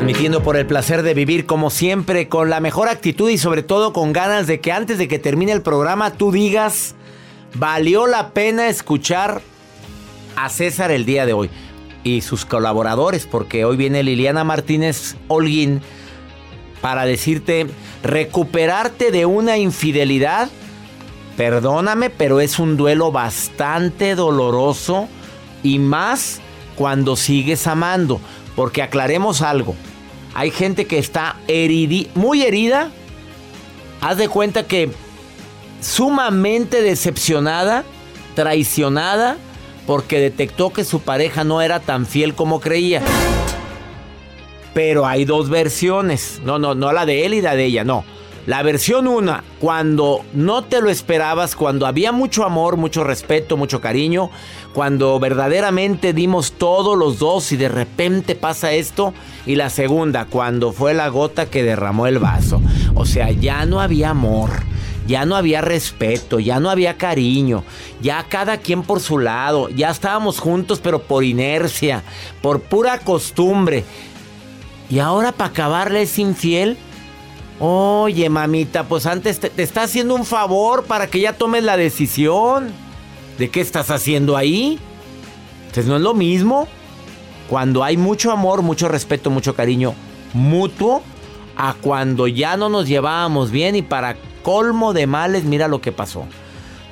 Transmitiendo por el placer de vivir como siempre, con la mejor actitud y sobre todo con ganas de que antes de que termine el programa tú digas, valió la pena escuchar a César el día de hoy y sus colaboradores, porque hoy viene Liliana Martínez Holguín para decirte, recuperarte de una infidelidad, perdóname, pero es un duelo bastante doloroso y más cuando sigues amando. Porque aclaremos algo. Hay gente que está muy herida. Haz de cuenta que sumamente decepcionada, traicionada, porque detectó que su pareja no era tan fiel como creía. Pero hay dos versiones. No, no, no la de él y la de ella, no. La versión una, cuando no te lo esperabas, cuando había mucho amor, mucho respeto, mucho cariño, cuando verdaderamente dimos todos los dos y de repente pasa esto. Y la segunda, cuando fue la gota que derramó el vaso. O sea, ya no había amor. Ya no había respeto, ya no había cariño, ya cada quien por su lado, ya estábamos juntos pero por inercia, por pura costumbre. Y ahora para acabarle es infiel, Oye, mamita, pues antes te, está haciendo un favor para que ya tomes la decisión. ¿De qué estás haciendo ahí? Entonces no es lo mismo. Cuando hay mucho amor, mucho respeto, mucho cariño mutuo, a cuando ya no nos llevábamos bien y para colmo de males, mira lo que pasó.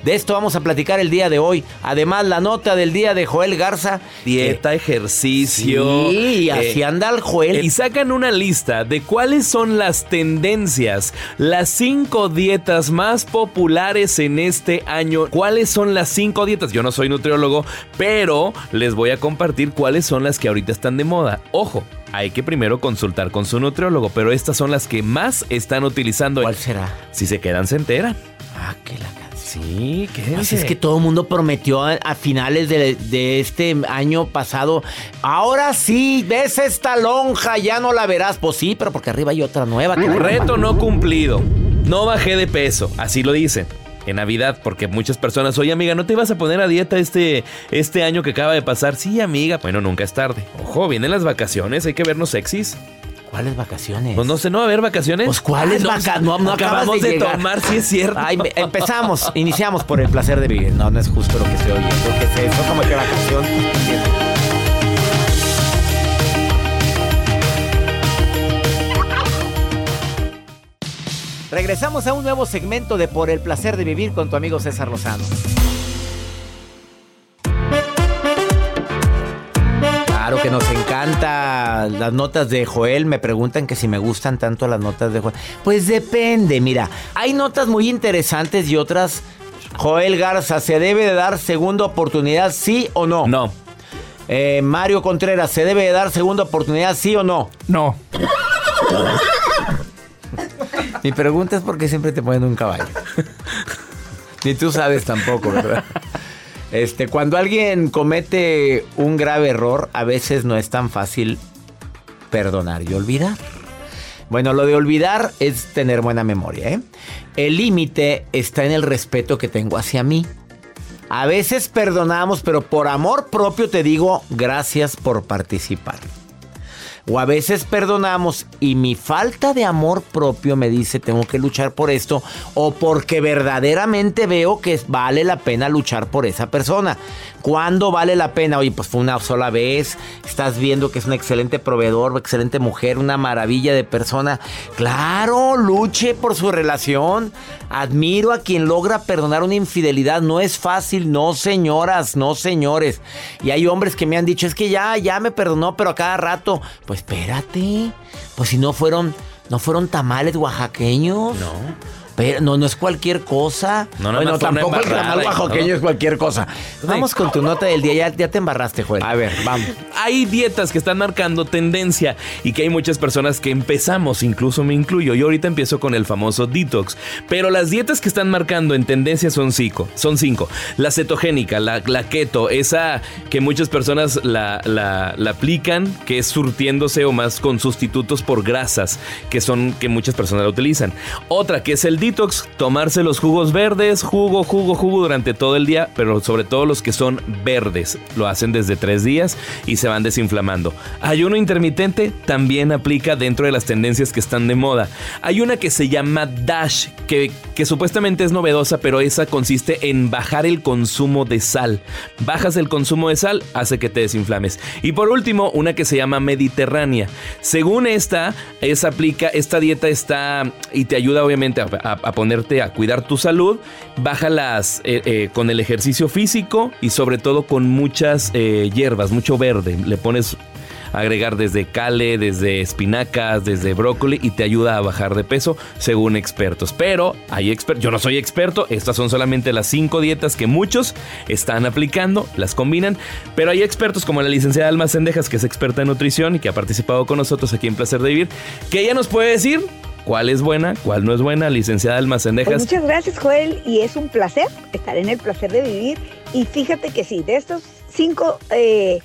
De esto vamos a platicar el día de hoy. Además, la nota del día de Joel Garza. Dieta, ejercicio. Sí, así eh, anda el Joel. Y sacan una lista de cuáles son las tendencias, las cinco dietas más populares en este año. ¿Cuáles son las cinco dietas? Yo no soy nutriólogo, pero les voy a compartir cuáles son las que ahorita están de moda. Ojo, hay que primero consultar con su nutriólogo, pero estas son las que más están utilizando. ¿Cuál será? Si se quedan, se enteran. Ah, que la Sí, ¿qué Así es que todo el mundo prometió a, finales de, este año pasado. Ahora sí, ves esta lonja, ya no la verás. Pues sí, pero porque arriba hay otra nueva. Reto no cumplido. No bajé de peso, así lo dicen. En Navidad, porque muchas personas, oye amiga, ¿no te vas a poner a dieta este, este año que acaba de pasar? Sí, amiga. Bueno, nunca es tarde. Ojo, vienen las vacaciones, hay que vernos sexys. ¿Cuáles vacaciones? Pues no sé, ¿no va a haber vacaciones? Pues ¿cuáles vacaciones? No, no acabamos de, tomar, sí es cierto. Ay, empezamos, iniciamos por el placer de vivir. No, no es justo lo que se oye. Lo que se, eso como que vacación. Regresamos a un nuevo segmento de Por el placer de vivir con tu amigo César Lozano. Nos encanta las notas de Joel. Me preguntan que si me gustan tanto las notas de Joel. Pues depende, mira. Hay notas muy interesantes y otras. Joel Garza, ¿se debe de dar segunda oportunidad, sí o no? No. Eh, Mario Contreras, ¿se debe de dar segunda oportunidad, sí o no? No. Mi pregunta es por qué siempre te ponen un caballo. Ni tú sabes tampoco, ¿verdad? Este, cuando alguien comete un grave error, a veces no es tan fácil perdonar y olvidar. Bueno, lo de olvidar es tener buena memoria. ¿eh? El límite está en el respeto que tengo hacia mí. A veces perdonamos, pero por amor propio te digo gracias por participar. O a veces perdonamos y mi falta de amor propio me dice tengo que luchar por esto o porque verdaderamente veo que vale la pena luchar por esa persona. ¿Cuándo vale la pena? Oye, pues fue una sola vez, estás viendo que es un excelente proveedor, excelente mujer, una maravilla de persona. Claro, luche por su relación. Admiro a quien logra perdonar una infidelidad. No es fácil, no señoras, no señores. Y hay hombres que me han dicho, es que ya, ya me perdonó, pero a cada rato. Pues espérate. Pues si no fueron, no fueron tamales oaxaqueños. No. Pero no, no es cualquier cosa. No, no, bueno, no, tampoco el tamal oaxaqueño es cualquier cosa. Vamos con tu nota del día. Ya, ya te embarraste, Joel. A ver, vamos. Hay dietas que están marcando tendencia y que hay muchas personas que empezamos, incluso me incluyo. Yo ahorita empiezo con el famoso detox. Pero las dietas que están marcando en tendencia son cinco. Son cinco. La cetogénica, la, keto, esa que muchas personas la, la, la aplican, que es surtiéndose o más con sustitutos por grasas, que son que muchas personas la utilizan. Otra que es el detox, tomarse los jugos verdes, jugo, jugo, jugo durante todo el día, pero sobre todo los que son verdes. Lo hacen desde tres días y se van desinflamando. Ayuno intermitente también aplica dentro de las tendencias que están de moda. Hay una que se llama DASH, que, que supuestamente es novedosa, pero esa consiste en bajar el consumo de sal. Bajas el consumo de sal, hace que te desinflames. Y por último, una que se llama Mediterránea. Según esta, esa aplica, esta dieta está y te ayuda obviamente a, ponerte a cuidar tu salud, bájalas eh, eh, con el ejercicio físico y sobre todo con muchas eh, hierbas, mucho verde. Le pones agregar desde cale, desde espinacas, desde brócoli y te ayuda a bajar de peso según expertos. Pero hay expertos, yo no soy experto, estas son solamente las cinco dietas que muchos están aplicando, las combinan, pero hay expertos como la licenciada Alma Sendejas, que es experta en nutrición y que ha participado con nosotros aquí en Placer de Vivir, que ella nos puede decir cuál es buena, cuál no es buena, licenciada Almacendejas. Pues muchas gracias, Joel, y es un placer estar en el placer de vivir. Y fíjate que sí, de estos cinco eh,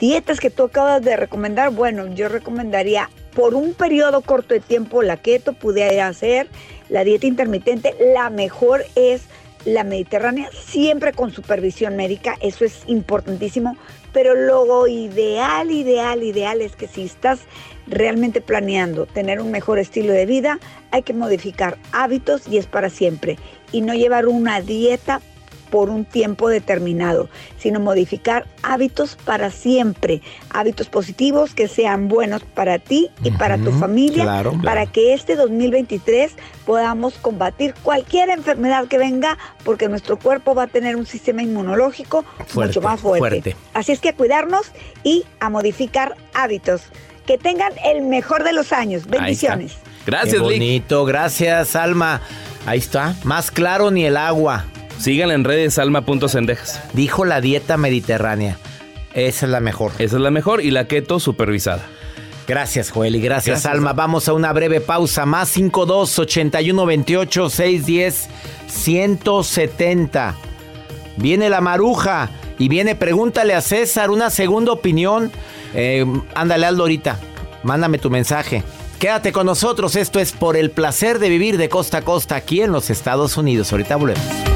dietas que tú acabas de recomendar, bueno, yo recomendaría por un periodo corto de tiempo la keto, pudiera hacer la dieta intermitente, la mejor es la mediterránea, siempre con supervisión médica, eso es importantísimo, pero lo ideal, ideal, ideal es que si estás realmente planeando tener un mejor estilo de vida, hay que modificar hábitos y es para siempre. Y no llevar una dieta por un tiempo determinado, sino modificar hábitos para siempre, hábitos positivos que sean buenos para ti y para tu familia, para que este 2023 podamos combatir cualquier enfermedad que venga, porque nuestro cuerpo va a tener un sistema inmunológico mucho más fuerte. Así es que a cuidarnos y a modificar hábitos. Que tengan el mejor de los años. Bendiciones. Gracias, Qué bonito, gracias, Alma. Ahí está, más claro ni el agua. Síganla en redes alma.cendejas. Dijo la dieta mediterránea. Esa es la mejor. Esa es la mejor y la keto supervisada. Gracias, Joel, y gracias, Alma. Vamos a una breve pausa. Más 52 81 28 610 170. Viene la maruja y viene Pregúntale a César una segunda opinión eh, ándale, Aldo, ahorita. Mándame tu mensaje. Quédate con nosotros. Esto es por el placer de vivir de costa a costa aquí en los Estados Unidos. Ahorita volvemos.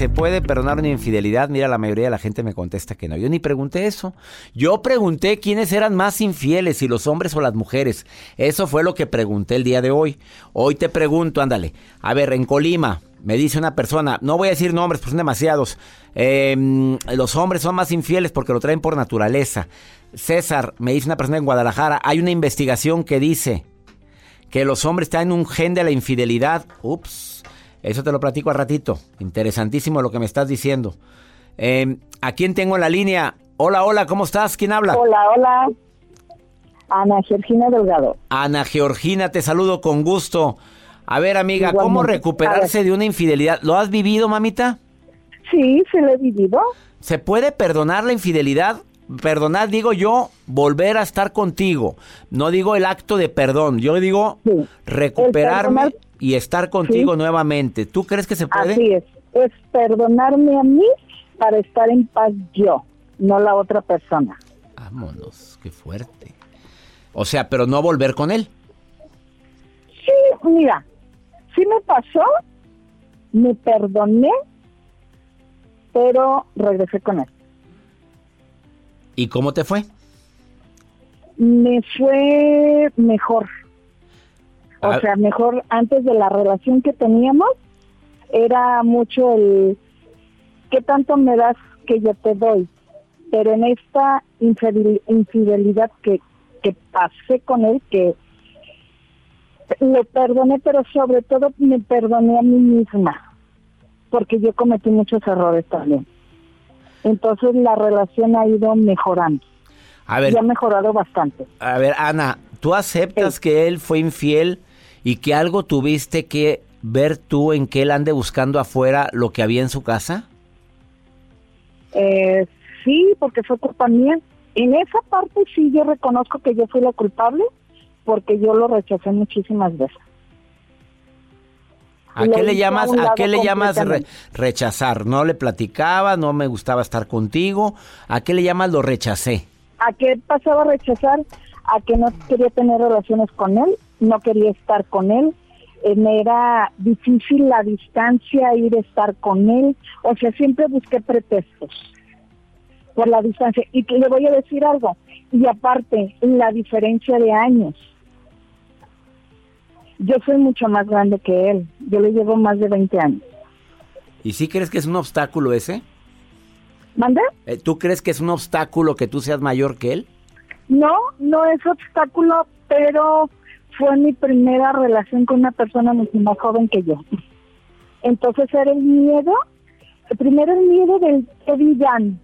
¿Se puede perdonar una infidelidad? Mira, la mayoría de la gente me contesta que no. Yo ni pregunté eso. Yo pregunté quiénes eran más infieles, si los hombres o las mujeres. Eso fue lo que pregunté el día de hoy. Hoy te pregunto, ándale. A ver, en Colima, me dice una persona, no voy a decir nombres, pues son demasiados. Em, los hombres son más infieles porque lo traen por naturaleza. César, me dice una persona en Guadalajara, hay una investigación que dice que los hombres traen un gen de la infidelidad. Ups eso te lo platico al ratito. Interesantísimo lo que me estás diciendo. Eh, ¿A quién tengo en la línea? Hola, hola, ¿cómo estás? ¿Quién habla? Hola, hola. Ana Georgina Delgado. Ana Georgina, te saludo con gusto. A ver, amiga, ¿cómo recuperarse de una infidelidad? ¿Lo has vivido, mamita? Sí, se lo he vivido. ¿Se puede perdonar la infidelidad? Perdonar, digo yo, volver a estar contigo. No digo el acto de perdón, yo digo recuperarme y estar contigo nuevamente. ¿Tú crees que se puede? Así es. Es perdonarme a mí para estar en paz yo, no la otra persona. Vámonos, qué fuerte. O sea, pero no volver con él. Sí, mira, sí me pasó, me perdoné, pero regresé con él. ¿Y cómo te fue? Me fue mejor. O Ah. sea, mejor antes de la relación que teníamos, era mucho el qué tanto me das que yo te doy. Pero en esta infidel- infidelidad que, que pasé con él, que lo perdoné, pero sobre todo me perdoné a mí misma, porque yo cometí muchos errores también. Entonces la relación ha ido mejorando A ver, y ha mejorado bastante. a ver, Ana, ¿tú aceptas que él fue infiel y que algo tuviste que ver tú en que él ande buscando afuera lo que había en su casa? Eh, sí, porque fue culpa mía. En esa parte sí yo reconozco que yo fui la culpable porque yo lo rechacé muchísimas veces. ¿A qué le a llamas, a qué le llamas re- rechazar? ¿No le platicaba? ¿No me gustaba estar contigo? ¿A qué le llamas lo rechacé? ¿A qué pasaba a rechazar? A que no quería tener relaciones con él, no quería estar con él, eh, me era difícil la distancia, ir a estar con él, o sea, siempre busqué pretextos por la distancia. Y le voy a decir algo, y aparte, la diferencia de años. Yo soy mucho más grande que él, yo le llevo más de 20 años. ¿Y sí crees que es un obstáculo ese? ¿Manda? Eh, ¿Tú crees que es un obstáculo que tú seas mayor que él? No, no es obstáculo, pero fue mi primera relación con una persona mucho más joven que yo. Entonces era el miedo, primero el miedo del que dirán.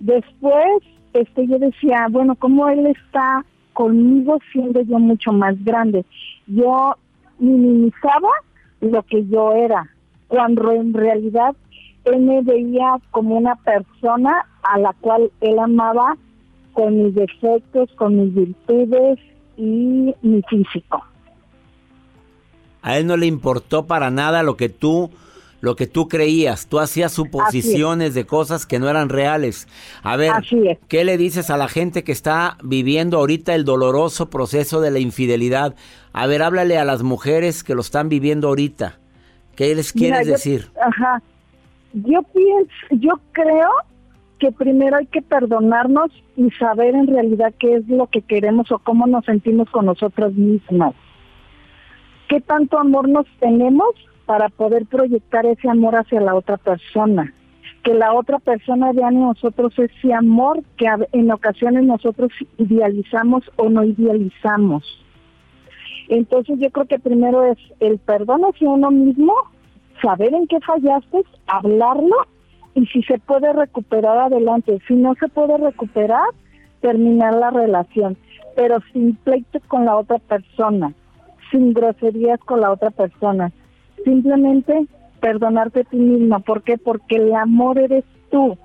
Después, este, yo decía, bueno, ¿cómo él está conmigo siendo yo mucho más grande? Yo minimizaba lo que yo era, cuando en realidad él me veía como una persona a la cual él amaba con mis defectos, con mis virtudes y mi físico. A él no le importó para nada lo que tú lo que tú creías. Tú hacías suposiciones de cosas que no eran reales. A ver. ¿qué le dices a la gente que está viviendo ahorita el doloroso proceso de la infidelidad? A ver, háblale a las mujeres que lo están viviendo ahorita. ¿Qué les Mira, quieres yo- decir? Ajá. Yo pienso, yo creo que primero hay que perdonarnos y saber en realidad qué es lo que queremos o cómo nos sentimos con nosotras mismas. ¿Qué tanto amor nos tenemos para poder proyectar ese amor hacia la otra persona? Que la otra persona vea en nosotros ese amor que en ocasiones nosotros idealizamos o no idealizamos. Entonces yo creo que primero es el perdón hacia uno mismo, saber en qué fallaste, hablarlo y si se puede recuperar adelante. Si no se puede recuperar, terminar la relación, pero sin pleito con la otra persona, sin groserías con la otra persona. Simplemente perdonarte a ti misma. ¿Por qué? Porque el amor eres tú.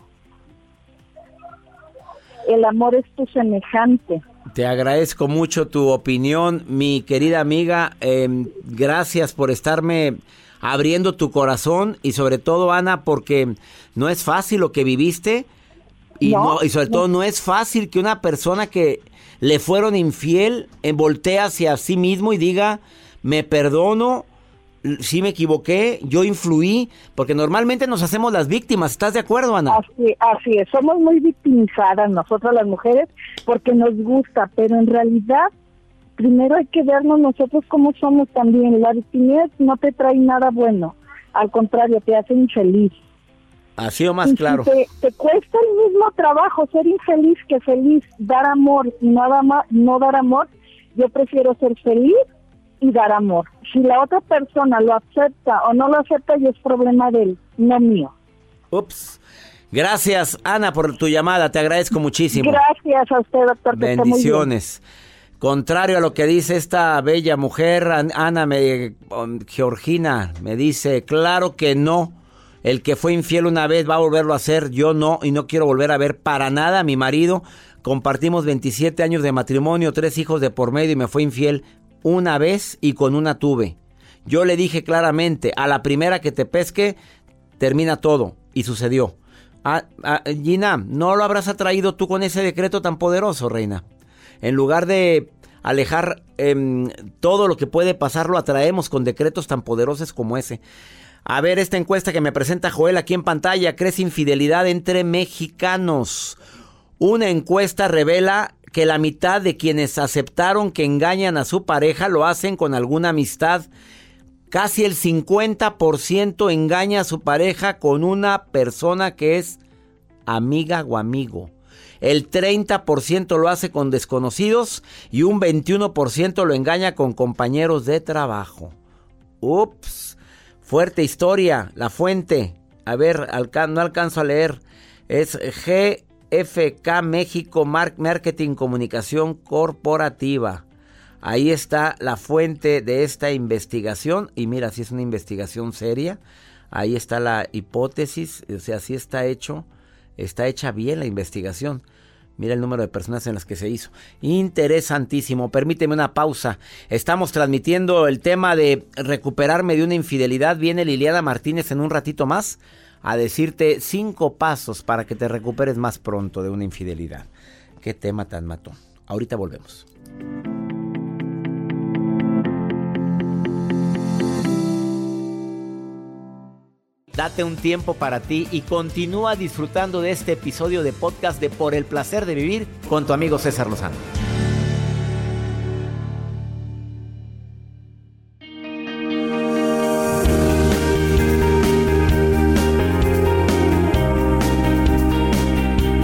El amor es tu semejante. Te agradezco mucho tu opinión, mi querida amiga. Eh, gracias por estarme abriendo tu corazón y sobre todo, Ana, porque no es fácil lo que viviste y, No, no, y sobre todo no es fácil que una persona que le fueron infiel eh, voltee hacia sí mismo y diga, me perdono, sí me equivoqué, yo influí, porque normalmente nos hacemos las víctimas. ¿Estás de acuerdo, Ana? Así, así es, somos muy victimizadas nosotras las mujeres porque nos gusta, pero en realidad primero hay que vernos nosotros como somos también. La victimidad no te trae nada bueno, al contrario, te hace infeliz. Así o más Y si claro. te, te cuesta el mismo trabajo ser infeliz que feliz, dar amor y no, dar- no dar amor, yo prefiero ser feliz y dar amor. Si la otra persona lo acepta o no lo acepta, ya es problema de él, no mío. Ups. Gracias, Ana, por tu llamada. Te agradezco muchísimo. Gracias a usted, doctor. que Contrario a lo que dice esta bella mujer, An- Ana me, um, Georgina me dice, claro que no. El que fue infiel una vez va a volverlo a hacer, yo no, y no quiero volver a ver para nada a mi marido. Compartimos 27 años de matrimonio, tres hijos de por medio y me fue infiel una vez y con una tuve. Yo le dije claramente, a la primera que te pesque, termina todo. Y sucedió. Ah, ah, Gina, ¿no lo habrás atraído tú con ese decreto tan poderoso, reina? En lugar de alejar em, todo lo que puede pasar, lo atraemos con decretos tan poderosos como ese. A ver, esta encuesta que me presenta Joel aquí en pantalla, crece infidelidad entre mexicanos. Una encuesta revela que la mitad de quienes aceptaron que engañan a su pareja lo hacen con alguna amistad. Casi el 50% engaña a su pareja con una persona que es amiga o amigo. El 30% lo hace con desconocidos y un 21% lo engaña con compañeros de trabajo. Ups, fuerte historia. La fuente, a ver, no alcanzo a leer. Es GFK México Marketing Comunicación Corporativa. Ahí está la fuente de esta investigación. Y mira, si es una investigación seria. Ahí está la hipótesis. O sea, si está hecho está hecha bien la investigación. Mira el número de personas en las que se hizo. Interesantísimo. Permíteme una pausa. Estamos transmitiendo el tema de recuperarme de una infidelidad. Viene Liliana Martínez en un ratito más a decirte cinco pasos para que te recuperes más pronto de una infidelidad. Qué tema tan matón. Ahorita volvemos. Date un tiempo para ti y continúa disfrutando de este episodio de podcast de Por el placer de vivir con tu amigo César Lozano.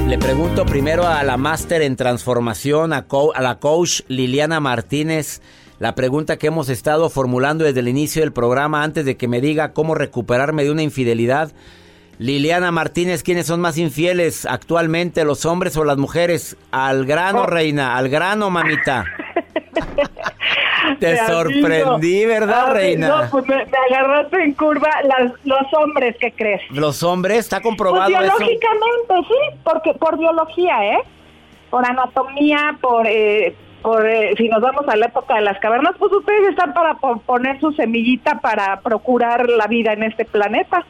Le pregunto primero a la máster en transformación, a, a la coach Liliana Martínez. La pregunta que hemos estado formulando desde el inicio del programa antes de que me diga cómo recuperarme de una infidelidad. Liliana Martínez, ¿quiénes son más infieles actualmente, los hombres o las mujeres? Al grano, oh. reina, al grano, mamita. Te sorprendí, ¿verdad, reina? No, pues me, agarraste en curva los hombres, ¿qué crees? ¿Los hombres? ¿Está comprobado pues biológicamente, sí, porque por biología, ¿eh? Por anatomía, por... Eh, eh, si nos vamos a la época de las cavernas, pues ustedes están para poner su semillita para procurar la vida en este planeta.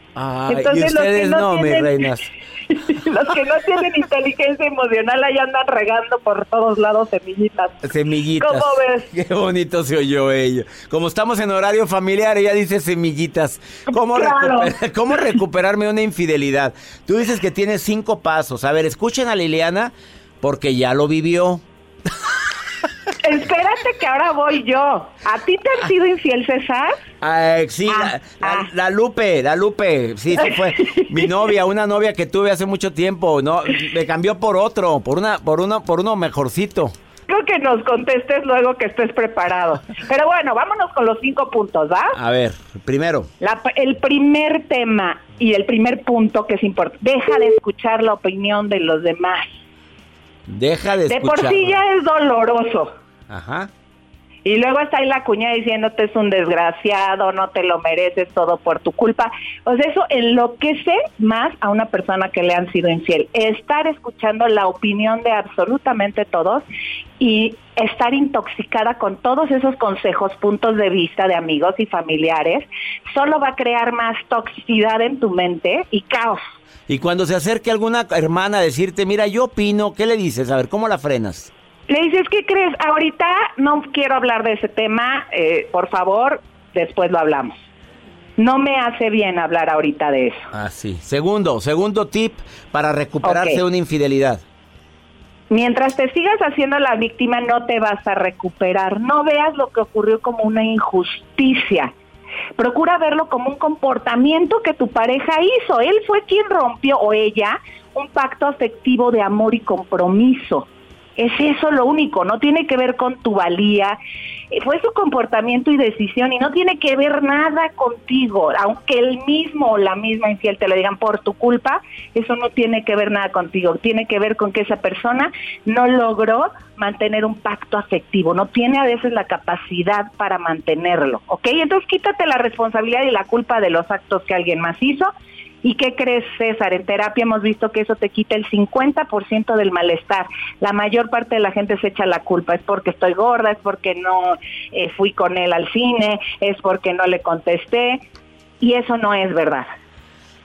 Entonces, los que no, tienen, reinas. los que no tienen inteligencia emocional ahí andan regando por todos lados semillitas. Semillitas. ¿Cómo ves? Qué bonito se oyó ello. Como estamos en horario familiar, ella dice semillitas. ¿Cómo, ¿Cómo recuperarme una infidelidad? Tú dices que tienes cinco pasos. A ver, escuchen a Liliana porque ya lo vivió. Espérate que ahora voy yo. ¿A ti te han sido infiel, César? sí, ah, ah. la, Lupe, la Lupe, sí, sí fue mi novia, una novia que tuve hace mucho tiempo, no, me cambió por otro, por una, por uno, por uno mejorcito. Creo que nos contestes luego que estés preparado. Pero bueno, vámonos con los cinco puntos, ¿va? A ver, primero. el primer tema y el primer punto que es importante, deja de escuchar la opinión de los demás. Deja de escuchar. De por sí ya es doloroso. Ajá. Y luego está ahí la cuña diciéndote es un desgraciado, no te lo mereces todo por tu culpa. Pues eso enloquece más a una persona que le han sido infiel. Estar escuchando la opinión de absolutamente todos y estar intoxicada con todos esos consejos, puntos de vista de amigos y familiares, solo va a crear más toxicidad en tu mente y caos. Y cuando se acerque alguna hermana a decirte, mira, yo opino, ¿qué le dices? A ver, ¿cómo la frenas? Le dices, ¿qué crees? Ahorita no quiero hablar de ese tema, eh, por favor, después lo hablamos. No me hace bien hablar ahorita de eso. Ah, sí. Segundo, segundo tip para recuperarse de una infidelidad. Mientras te sigas haciendo la víctima, no te vas a recuperar. No veas lo que ocurrió como una injusticia. Procura verlo como un comportamiento que tu pareja hizo. Él fue quien rompió, o ella, un pacto afectivo de amor y compromiso. Es eso lo único, no tiene que ver con tu valía, eh, fue su comportamiento y decisión y no tiene que ver nada contigo, aunque el mismo o la misma infiel te lo digan por tu culpa, eso no tiene que ver nada contigo, tiene que ver con que esa persona no logró mantener un pacto afectivo, no tiene a veces la capacidad para mantenerlo, ¿ok? Entonces quítate la responsabilidad y la culpa de los actos que alguien más hizo ¿Y qué crees, César? En terapia hemos visto que eso te quita el 50% del malestar. La mayor parte de la gente se echa la culpa. Es porque estoy gorda, es porque no eh, fui con él al cine, es porque no le contesté. Y eso no es verdad.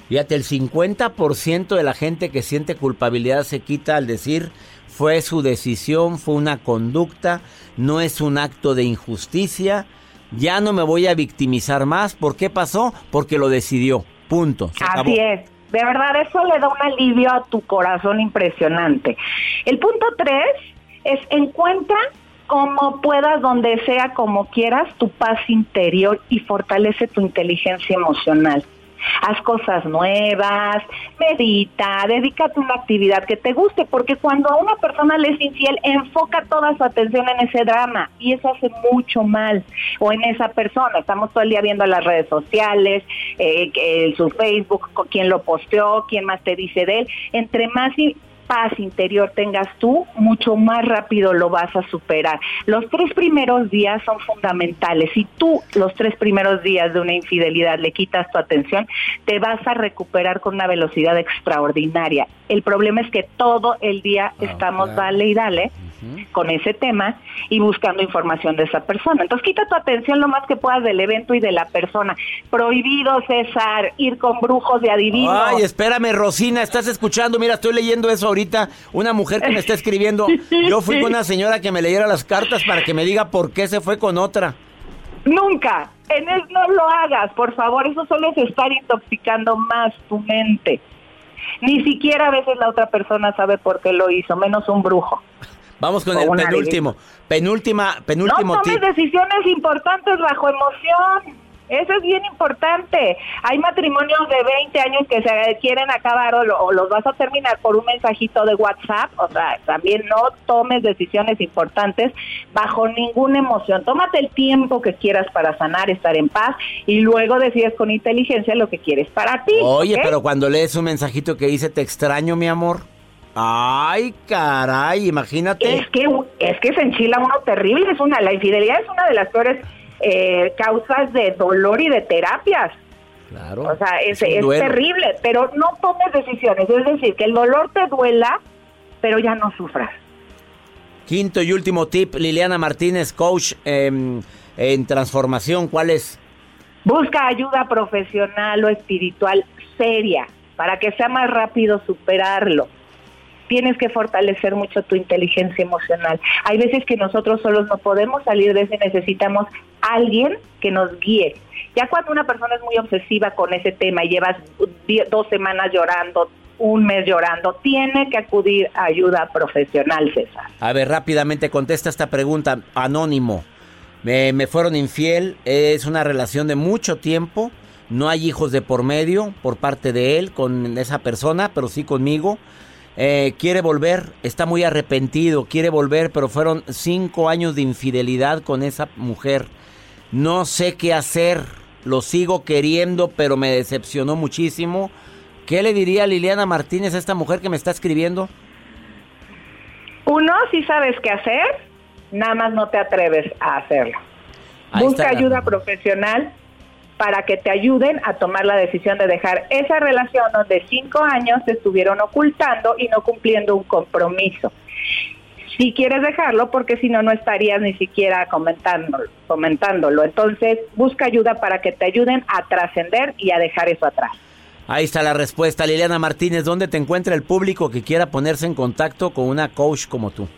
Fíjate, el 50% de la gente que siente culpabilidad se quita al decir fue su decisión, fue una conducta, no es un acto de injusticia. Ya no me voy a victimizar más. ¿Por qué pasó? Porque lo decidió. Punto. Así es. De verdad, eso le da un alivio a tu corazón impresionante. El punto tres es encuentra como puedas, donde sea, como quieras, tu paz interior y fortalece tu inteligencia emocional. Haz cosas nuevas, medita, dedícate a una actividad que te guste, porque cuando a una persona le es infiel, enfoca toda su atención en ese drama y eso hace mucho mal. O en esa persona, estamos todo el día viendo las redes sociales, eh, su Facebook, quién lo posteó, quién más te dice de él. Entre más paz interior tengas tú, mucho más rápido lo vas a superar. Los tres primeros días son fundamentales. Si tú los tres primeros días de una infidelidad le quitas tu atención, te vas a recuperar con una velocidad extraordinaria. El problema es que todo el día ah, estamos dale y dale con ese tema y buscando información de esa persona. Entonces quita tu atención lo más que puedas del evento y de la persona. Prohibido, César, ir con brujos de adivinos. Ay, espérame, Rosina, estás escuchando, mira, estoy leyendo eso ahorita, una mujer que me está escribiendo. Yo fui con una señora que me leyera las cartas para que me diga por qué se fue con otra. Nunca, en eso no lo hagas, por favor, eso solo es estar intoxicando más tu mente. Ni siquiera a veces la otra persona sabe por qué lo hizo, menos un brujo. Vamos con el penúltimo. Penúltima, penúltimo no tomes decisiones importantes bajo emoción. Eso es bien importante. Hay matrimonios de 20 años que se quieren acabar o, los vas a terminar por un mensajito de WhatsApp. O sea, también no tomes decisiones importantes bajo ninguna emoción. Tómate el tiempo que quieras para sanar, estar en paz y luego decides con inteligencia lo que quieres para ti. Oye, pero cuando lees un mensajito que dice te extraño, mi amor. Ay, caray, imagínate. Es que, es que se enchila uno terrible, es una, la infidelidad es una de las peores eh, causas de dolor y de terapias. Claro. O sea, es, es, terrible, pero no tomes decisiones, es decir, que el dolor te duela, pero ya no sufras. Quinto y último tip, Liliana Martínez, coach em, en transformación, ¿cuál es? Busca ayuda profesional o espiritual seria para que sea más rápido superarlo tienes que fortalecer mucho tu inteligencia emocional. Hay veces que nosotros solos no podemos salir de ese, necesitamos alguien que nos guíe. Ya cuando una persona es muy obsesiva con ese tema y llevas dos semanas llorando, un mes llorando, tiene que acudir a ayuda profesional, César. A ver, rápidamente contesta esta pregunta, anónimo. Me, me fueron infiel, es una relación de mucho tiempo, no hay hijos de por medio por parte de él con esa persona, pero sí conmigo. Eh, quiere volver, está muy arrepentido, quiere volver, pero fueron cinco años de infidelidad con esa mujer. No sé qué hacer, lo sigo queriendo, pero me decepcionó muchísimo. ¿Qué le diría Liliana Martínez a esta mujer que me está escribiendo? Uno, si sabes qué hacer, nada más no te atreves a hacerlo. Busca ayuda profesional para que te ayuden a tomar la decisión de dejar esa relación donde cinco años te estuvieron ocultando y no cumpliendo un compromiso. Si quieres dejarlo, porque si no, no estarías ni siquiera comentándolo, comentándolo. Entonces, busca ayuda para que te ayuden a trascender y a dejar eso atrás. Ahí está la respuesta, Liliana Martínez. ¿Dónde te encuentra el público que quiera ponerse en contacto con una coach como tú?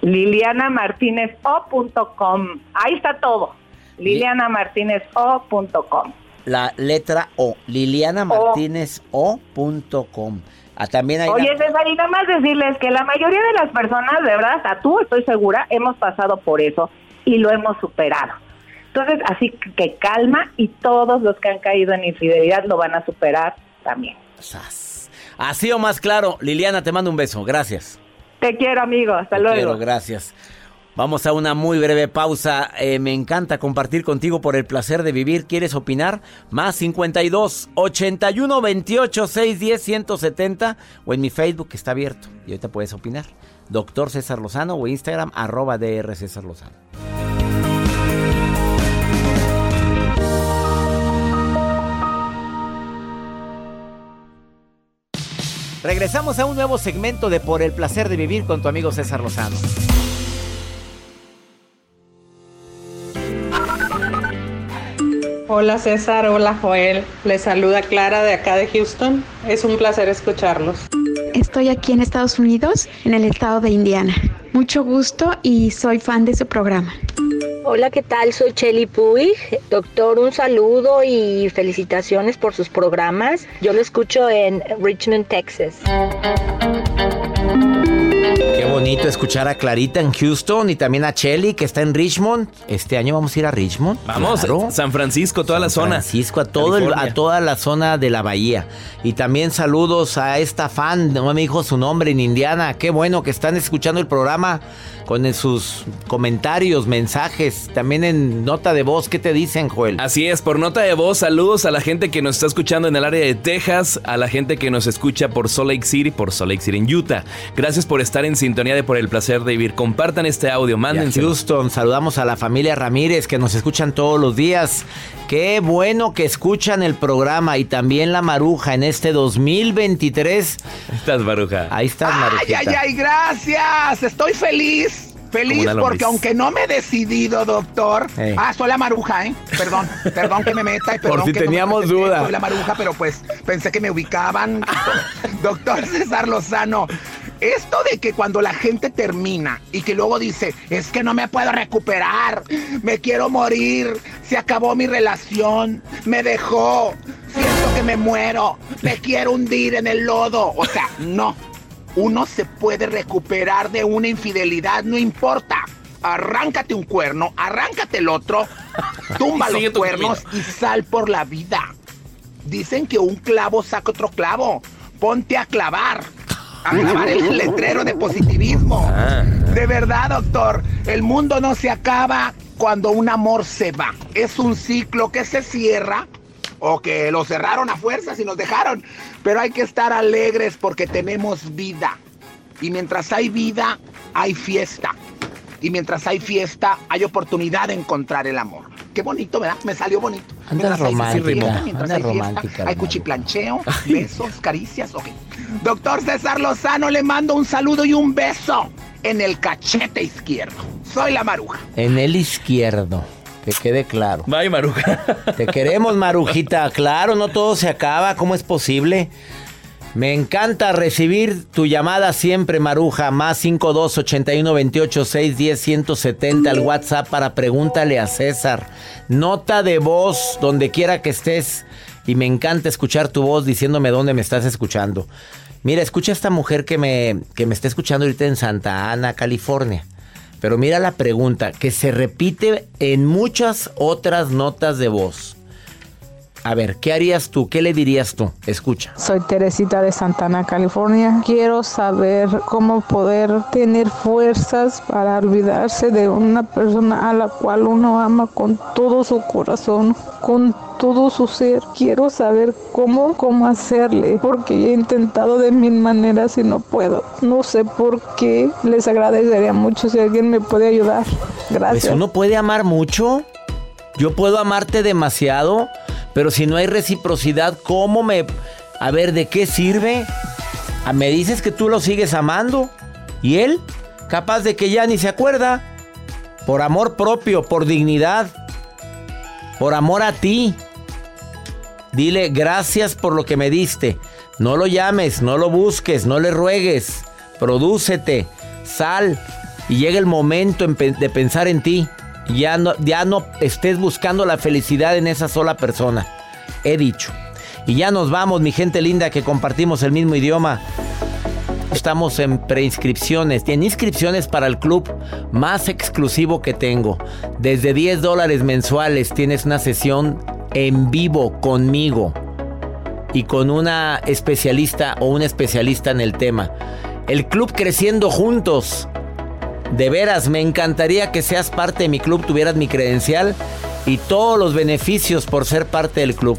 lilianamartinezO.com. Ahí está todo lilianamartinezO.com. La letra O, lilianamartinezO.com. Ah, también hay Oye, César, y nada más decirles que la mayoría de las personas, de verdad, hasta tú, estoy segura, hemos pasado por eso y lo hemos superado. Entonces, así que calma y todos los que han caído en infidelidad lo van a superar también. Así o más claro, Liliana, te mando un beso. Gracias. Te quiero, amigo. Hasta luego. Quiero, gracias. Vamos a una muy breve pausa. Eh, me encanta compartir contigo por el placer de vivir. ¿Quieres opinar? Más 52 81 28 610 170 o en mi Facebook que está abierto y ahorita puedes opinar. Doctor César Lozano o Instagram arroba DR César Lozano. Regresamos a un nuevo segmento de Por el placer de vivir con tu amigo César Lozano. Hola César, hola Joel. Les saluda Clara de acá de Houston. Es un placer escucharlos. Estoy aquí en Estados Unidos, en el estado de Indiana. Mucho gusto y soy fan de su programa. Hola, ¿qué tal? Soy Chelly Puig. Doctor, un saludo y felicitaciones por sus programas. Yo lo escucho en Richmond, Texas. Qué bonito escuchar a Clarita en Houston y también a Chelly que está en Richmond. Este año vamos a ir a Richmond. Vamos, Claro. San Francisco, toda la San zona. Francisco, a, todo el- a toda la zona de la bahía. Y también saludos a esta fan, no me dijo su nombre en Indiana. Qué bueno que están escuchando el programa con sus comentarios, mensajes, también en nota de voz. ¿Qué te dicen, Joel? Así es, por nota de voz, saludos a la gente que nos está escuchando en el área de Texas, a la gente que nos escucha por Salt Lake City, por Salt Lake City en Utah. Gracias por estar en sintonía de Por el Placer de Vivir. Compartan este audio, mándense. Houston, saludamos a la familia Ramírez que nos escuchan todos los días. Qué bueno que escuchan el programa y también la Maruja en este 2023. Estás, Baruja. Ahí estás, Ay, Marujita. ay, ay, gracias. Estoy feliz. Feliz porque aunque no me he decidido, doctor. Ey. Ah, soy la maruja, ¿eh? Perdón, perdón que me meta y perdón si que no me teníamos presenté, duda. Soy la maruja, pero pues pensé que me ubicaban. doctor César Lozano, esto de que cuando la gente termina y que luego dice, es que no me puedo recuperar, me quiero morir, se acabó mi relación, me dejó, siento que me muero, me quiero hundir en el lodo. O sea, no. Uno se puede recuperar de una infidelidad, no importa. Arráncate un cuerno, arráncate el otro, tumba los cuernos y sal por la vida. Dicen que un clavo saca otro clavo. Ponte a clavar. A clavar el letrero de positivismo. Ah. De verdad, doctor, el mundo no se acaba cuando un amor se va. Es un ciclo que se cierra o que lo cerraron a fuerzas y nos dejaron. Pero hay que estar alegres porque tenemos vida. Y mientras hay vida, hay fiesta. Y mientras hay fiesta, hay oportunidad de encontrar el amor. Qué bonito, ¿verdad? Me salió bonito. Andas Mientras hay romántica, fiesta, mientras hay fiesta, romántica, Hay cuchiplancheo, besos, caricias, ok. Doctor César Lozano, le mando un saludo y un beso en el cachete izquierdo. Soy la maruja. En el izquierdo. Que quede claro. Bye, Maruja. Te queremos, Marujita. Claro, no todo se acaba. ¿Cómo es posible? Me encanta recibir tu llamada siempre, Maruja. Más 52 81 28 610 170 al WhatsApp para pregúntale a César. Nota de voz donde quiera que estés. Y me encanta escuchar tu voz diciéndome dónde me estás escuchando. Mira, escucha a esta mujer que me, que me está escuchando ahorita en Santa Ana, California. Pero mira la pregunta, que se repite en muchas otras notas de voz. A ver, ¿qué harías tú? ¿Qué le dirías tú? Escucha. Soy Teresita de Santana, California. Quiero saber cómo poder tener fuerzas para olvidarse de una persona a la cual uno ama con todo su corazón, con todo su ser. Quiero saber cómo, cómo hacerle, porque he intentado de mil maneras y no puedo. No sé por qué. Les agradecería mucho si alguien me puede ayudar. Gracias. Pues uno puede amar mucho. Yo puedo amarte demasiado, pero si no hay reciprocidad, ¿cómo me... A ver, ¿de qué sirve? Ah, Me dices que tú lo sigues amando. ¿Y él? Capaz de que ya ni se acuerda. Por amor propio, por dignidad. Por amor a ti. Dile gracias por lo que me diste. No lo llames, no lo busques, no le ruegues. Prodúcete, sal y llega el momento de pensar en ti. Ya no, ya no estés buscando la felicidad en esa sola persona. He dicho. Y ya nos vamos, mi gente linda, que compartimos el mismo idioma. Estamos en preinscripciones, en inscripciones para el club más exclusivo que tengo. Desde 10 dólares mensuales tienes una sesión en vivo conmigo y con una especialista o un especialista en el tema. El club creciendo juntos. De veras, me encantaría que seas parte de mi club, tuvieras mi credencial y todos los beneficios por ser parte del club.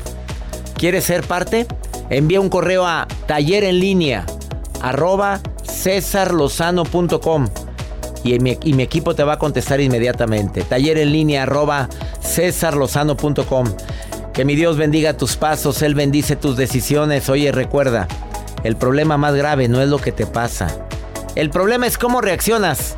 ¿Quieres ser parte? Envía un correo a taller en línea arroba cesarlozano.com y mi, y mi equipo te va a contestar inmediatamente. Taller en línea arroba cesarlozano.com. Que mi Dios bendiga tus pasos, Él bendice tus decisiones. Oye, recuerda, el problema más grave no es lo que te pasa. El problema es cómo reaccionas